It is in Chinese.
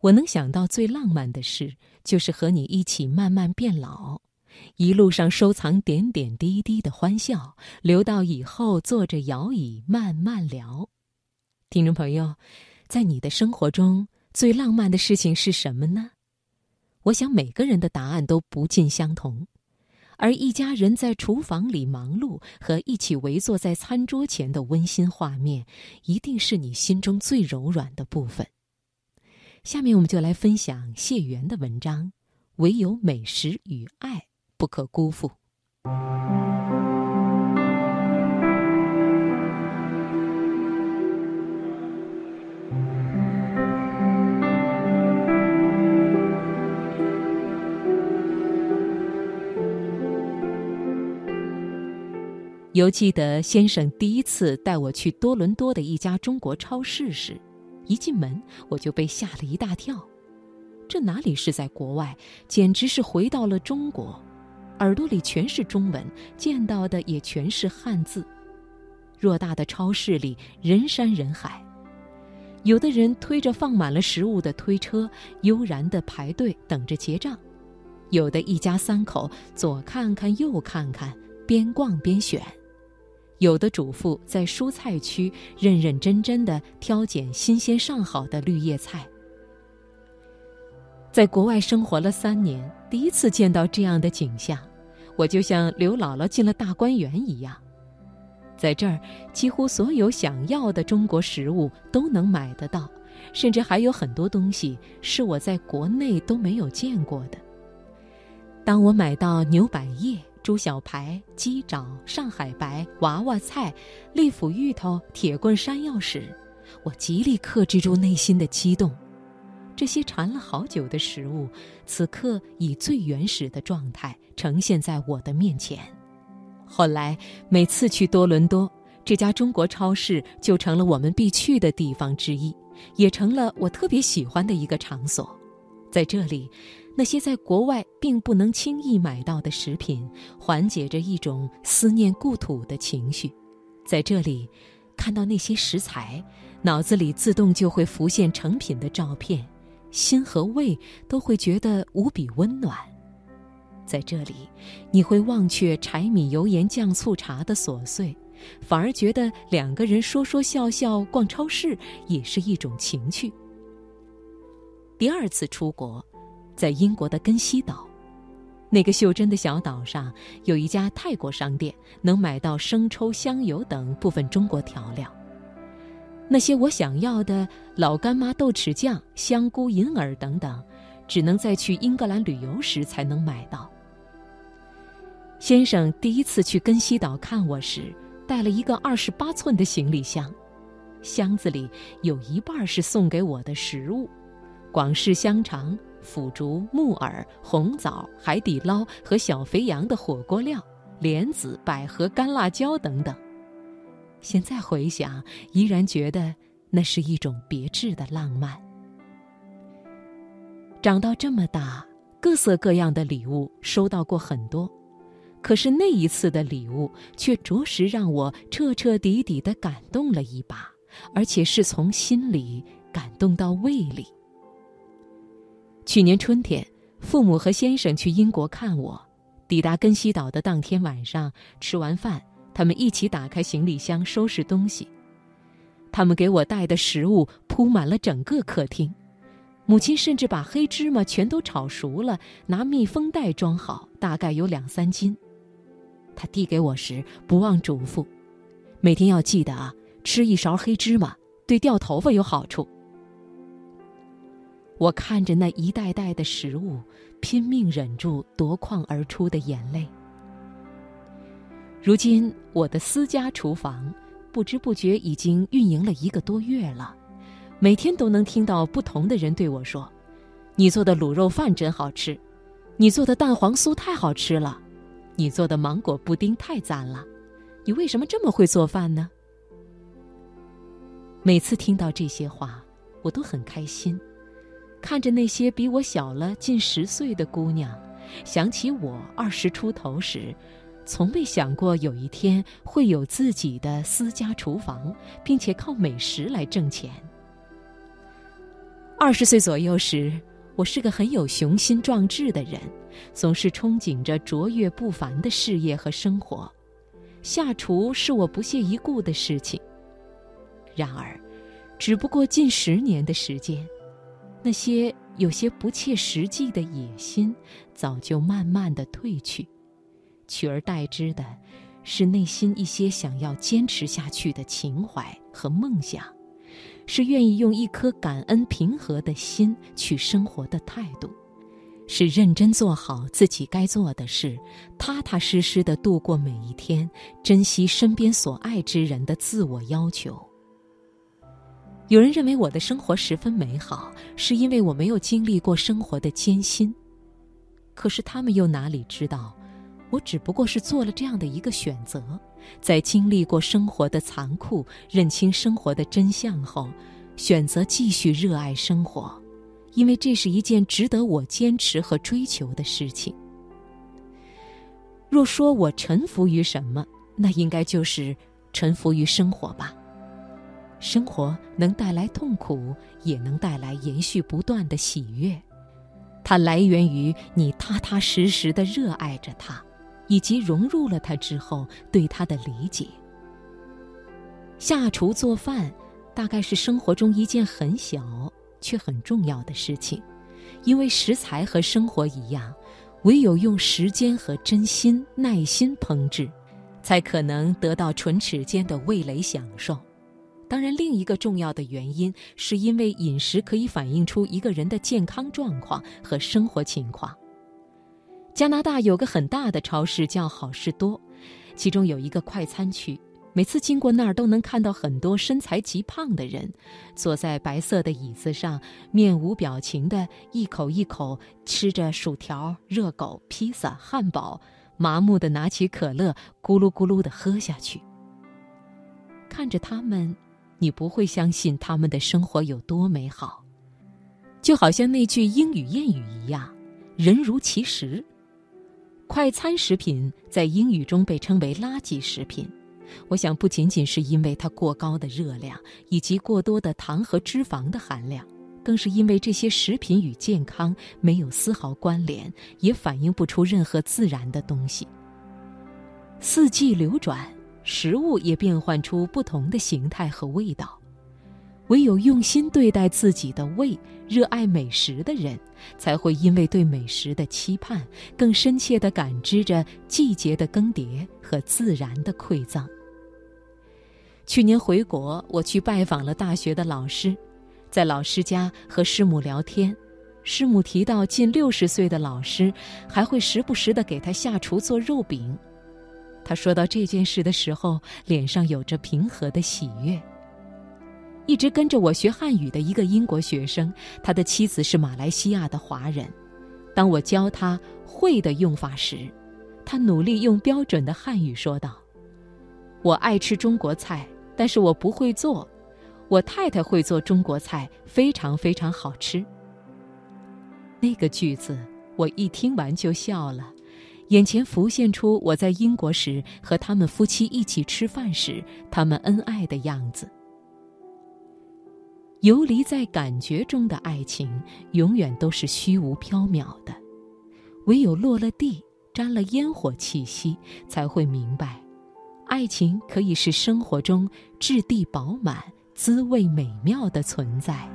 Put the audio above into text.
我能想到最浪漫的事，就是和你一起慢慢变老，一路上收藏点点滴滴的欢笑，留到以后坐着摇椅慢慢聊。听众朋友，在你的生活中最浪漫的事情是什么呢？我想每个人的答案都不尽相同，而一家人在厨房里忙碌和一起围坐在餐桌前的温馨画面，一定是你心中最柔软的部分。下面我们就来分享谢元的文章《唯有美食与爱不可辜负》。犹记得先生第一次带我去多伦多的一家中国超市时，一进门我就被吓了一大跳。这哪里是在国外，简直是回到了中国，耳朵里全是中文，见到的也全是汉字。偌大的超市里人山人海，有的人推着放满了食物的推车，悠然地排队等着结账；有的一家三口左看看右看看，边逛边选。有的主妇在蔬菜区认认真真的挑拣新鲜上好的绿叶菜。在国外生活了三年，第一次见到这样的景象，我就像刘姥姥进了大观园一样。在这儿，几乎所有想要的中国食物都能买得到，甚至还有很多东西是我在国内都没有见过的。当我买到牛百叶。猪小排、鸡爪、上海白、娃娃菜、利府芋头、铁棍山药时，我极力克制住内心的激动。这些馋了好久的食物，此刻以最原始的状态呈现在我的面前。后来每次去多伦多，这家中国超市就成了我们必去的地方之一，也成了我特别喜欢的一个场所。在这里。那些在国外并不能轻易买到的食品，缓解着一种思念故土的情绪。在这里，看到那些食材，脑子里自动就会浮现成品的照片，心和胃都会觉得无比温暖。在这里，你会忘却柴米油盐酱醋茶的琐碎，反而觉得两个人说说笑笑逛超市也是一种情趣。第二次出国。在英国的根西岛，那个袖珍的小岛上，有一家泰国商店，能买到生抽、香油等部分中国调料。那些我想要的老干妈豆豉酱、香菇、银耳等等，只能在去英格兰旅游时才能买到。先生第一次去根西岛看我时，带了一个二十八寸的行李箱，箱子里有一半是送给我的食物：广式香肠。腐竹、木耳、红枣、海底捞和小肥羊的火锅料、莲子、百合、干辣椒等等。现在回想，依然觉得那是一种别致的浪漫。长到这么大，各色各样的礼物收到过很多，可是那一次的礼物却着实让我彻彻底底的感动了一把，而且是从心里感动到胃里。去年春天，父母和先生去英国看我。抵达根西岛的当天晚上，吃完饭，他们一起打开行李箱收拾东西。他们给我带的食物铺满了整个客厅。母亲甚至把黑芝麻全都炒熟了，拿密封袋装好，大概有两三斤。他递给我时，不忘嘱咐：每天要记得啊，吃一勺黑芝麻，对掉头发有好处。我看着那一袋袋的食物，拼命忍住夺眶而出的眼泪。如今，我的私家厨房不知不觉已经运营了一个多月了，每天都能听到不同的人对我说：“你做的卤肉饭真好吃，你做的蛋黄酥太好吃了，你做的芒果布丁太赞了，你为什么这么会做饭呢？”每次听到这些话，我都很开心。看着那些比我小了近十岁的姑娘，想起我二十出头时，从未想过有一天会有自己的私家厨房，并且靠美食来挣钱。二十岁左右时，我是个很有雄心壮志的人，总是憧憬着卓越不凡的事业和生活。下厨是我不屑一顾的事情。然而，只不过近十年的时间，那些有些不切实际的野心早就慢慢的褪去，取而代之的，是内心一些想要坚持下去的情怀和梦想，是愿意用一颗感恩平和的心去生活的态度。是认真做好自己该做的事，踏踏实实的度过每一天，珍惜身边所爱之人的自我要求。有人认为我的生活十分美好，是因为我没有经历过生活的艰辛。可是他们又哪里知道，我只不过是做了这样的一个选择，在经历过生活的残酷，认清生活的真相后，选择继续热爱生活。因为这是一件值得我坚持和追求的事情。若说我臣服于什么，那应该就是臣服于生活吧。生活能带来痛苦，也能带来延续不断的喜悦。它来源于你踏踏实实的热爱着它，以及融入了它之后对它的理解。下厨做饭，大概是生活中一件很小。却很重要的事情，因为食材和生活一样，唯有用时间和真心、耐心烹制，才可能得到唇齿间的味蕾享受。当然，另一个重要的原因，是因为饮食可以反映出一个人的健康状况和生活情况。加拿大有个很大的超市叫好事多，其中有一个快餐区。每次经过那儿，都能看到很多身材极胖的人，坐在白色的椅子上，面无表情的一口一口吃着薯条、热狗、披萨、汉堡，麻木的拿起可乐，咕噜咕噜的喝下去。看着他们，你不会相信他们的生活有多美好，就好像那句英语谚语一样：“人如其食。”快餐食品在英语中被称为“垃圾食品”。我想，不仅仅是因为它过高的热量以及过多的糖和脂肪的含量，更是因为这些食品与健康没有丝毫关联，也反映不出任何自然的东西。四季流转，食物也变换出不同的形态和味道。唯有用心对待自己的胃，热爱美食的人，才会因为对美食的期盼，更深切地感知着季节的更迭和自然的馈赠。去年回国，我去拜访了大学的老师，在老师家和师母聊天，师母提到近六十岁的老师还会时不时的给他下厨做肉饼。他说到这件事的时候，脸上有着平和的喜悦。一直跟着我学汉语的一个英国学生，他的妻子是马来西亚的华人。当我教他“会”的用法时，他努力用标准的汉语说道：“我爱吃中国菜。”但是我不会做，我太太会做中国菜，非常非常好吃。那个句子我一听完就笑了，眼前浮现出我在英国时和他们夫妻一起吃饭时他们恩爱的样子。游离在感觉中的爱情，永远都是虚无缥缈的，唯有落了地，沾了烟火气息，才会明白。爱情可以是生活中质地饱满、滋味美妙的存在。